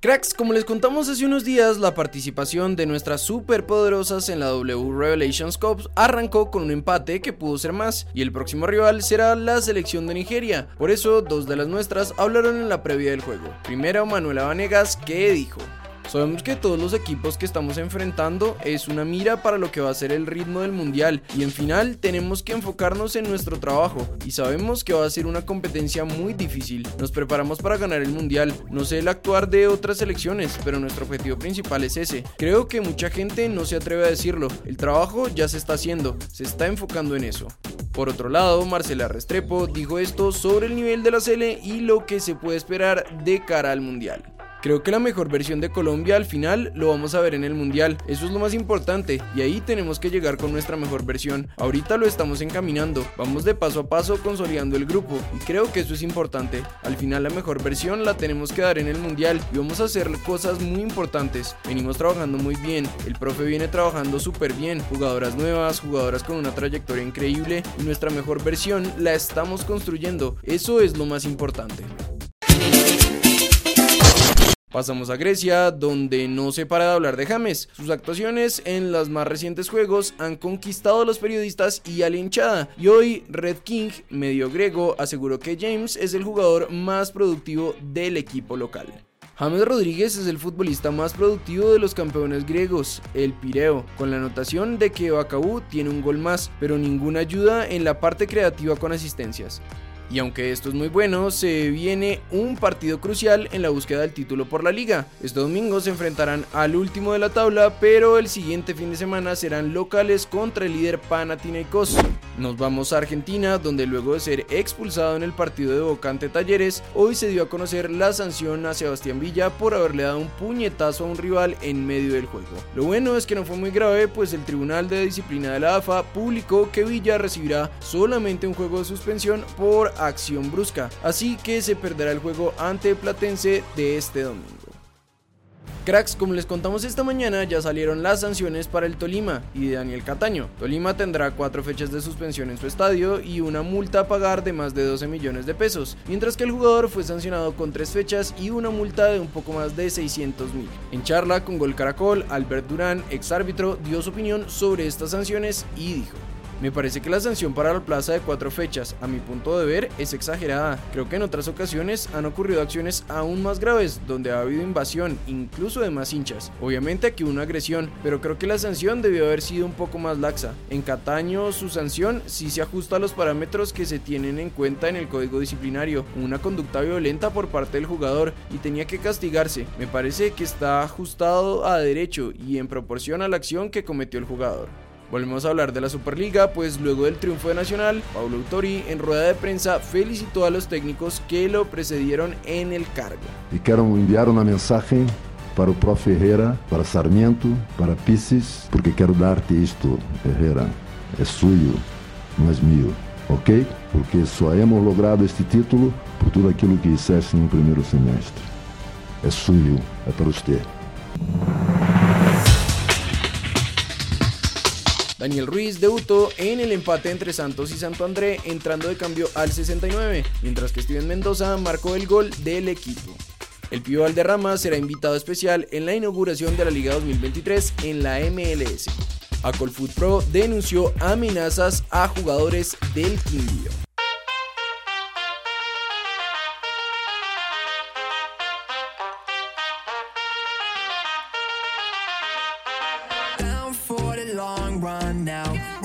Cracks, como les contamos hace unos días, la participación de nuestras superpoderosas en la W Revelations Cup arrancó con un empate que pudo ser más, y el próximo rival será la selección de Nigeria. Por eso, dos de las nuestras hablaron en la previa del juego. Primero, Manuela Vanegas, que dijo. Sabemos que todos los equipos que estamos enfrentando es una mira para lo que va a ser el ritmo del mundial y en final tenemos que enfocarnos en nuestro trabajo y sabemos que va a ser una competencia muy difícil. Nos preparamos para ganar el mundial, no sé el actuar de otras selecciones, pero nuestro objetivo principal es ese. Creo que mucha gente no se atreve a decirlo, el trabajo ya se está haciendo, se está enfocando en eso. Por otro lado, Marcela Restrepo dijo esto sobre el nivel de la Sele y lo que se puede esperar de cara al mundial. Creo que la mejor versión de Colombia al final lo vamos a ver en el Mundial, eso es lo más importante y ahí tenemos que llegar con nuestra mejor versión. Ahorita lo estamos encaminando, vamos de paso a paso consolidando el grupo y creo que eso es importante. Al final la mejor versión la tenemos que dar en el Mundial y vamos a hacer cosas muy importantes. Venimos trabajando muy bien, el profe viene trabajando súper bien, jugadoras nuevas, jugadoras con una trayectoria increíble y nuestra mejor versión la estamos construyendo, eso es lo más importante. Pasamos a Grecia, donde no se para de hablar de James. Sus actuaciones en los más recientes juegos han conquistado a los periodistas y a la hinchada. Y hoy Red King, medio griego, aseguró que James es el jugador más productivo del equipo local. James Rodríguez es el futbolista más productivo de los campeones griegos, el Pireo, con la anotación de que Bakabú tiene un gol más, pero ninguna ayuda en la parte creativa con asistencias. Y aunque esto es muy bueno, se viene un partido crucial en la búsqueda del título por la liga. Este domingo se enfrentarán al último de la tabla, pero el siguiente fin de semana serán locales contra el líder Panathinaikos. Nos vamos a Argentina, donde luego de ser expulsado en el partido de Boca ante Talleres, hoy se dio a conocer la sanción a Sebastián Villa por haberle dado un puñetazo a un rival en medio del juego. Lo bueno es que no fue muy grave, pues el Tribunal de Disciplina de la AFA publicó que Villa recibirá solamente un juego de suspensión por acción brusca, así que se perderá el juego ante Platense de este domingo. Cracks, como les contamos esta mañana, ya salieron las sanciones para el Tolima y de Daniel Cataño. Tolima tendrá cuatro fechas de suspensión en su estadio y una multa a pagar de más de 12 millones de pesos, mientras que el jugador fue sancionado con tres fechas y una multa de un poco más de 600 mil. En charla con Gol Caracol, Albert Durán, ex árbitro, dio su opinión sobre estas sanciones y dijo. Me parece que la sanción para la plaza de cuatro fechas, a mi punto de ver, es exagerada. Creo que en otras ocasiones han ocurrido acciones aún más graves, donde ha habido invasión, incluso de más hinchas. Obviamente aquí una agresión, pero creo que la sanción debió haber sido un poco más laxa. En Cataño su sanción sí se ajusta a los parámetros que se tienen en cuenta en el código disciplinario, una conducta violenta por parte del jugador y tenía que castigarse. Me parece que está ajustado a derecho y en proporción a la acción que cometió el jugador. Volvemos a hablar de la Superliga, pues luego del triunfo de Nacional, Paulo Autori en rueda de prensa felicitó a los técnicos que lo precedieron en el cargo. Y quiero enviar una mensaje para o prof Herrera, para Sarmiento, para Pisces, porque quero dar-te isto, Herrera. É suyo, não é mío, ok? Porque só hemos logrado este título por tudo aquilo que hiciste no primeiro semestre. É suyo, é para você. Daniel Ruiz debutó en el empate entre Santos y Santo André entrando de cambio al 69, mientras que Steven Mendoza marcó el gol del equipo. El Pío Valderrama será invitado especial en la inauguración de la Liga 2023 en la MLS. Acolfoot Pro denunció amenazas a jugadores del Quindío.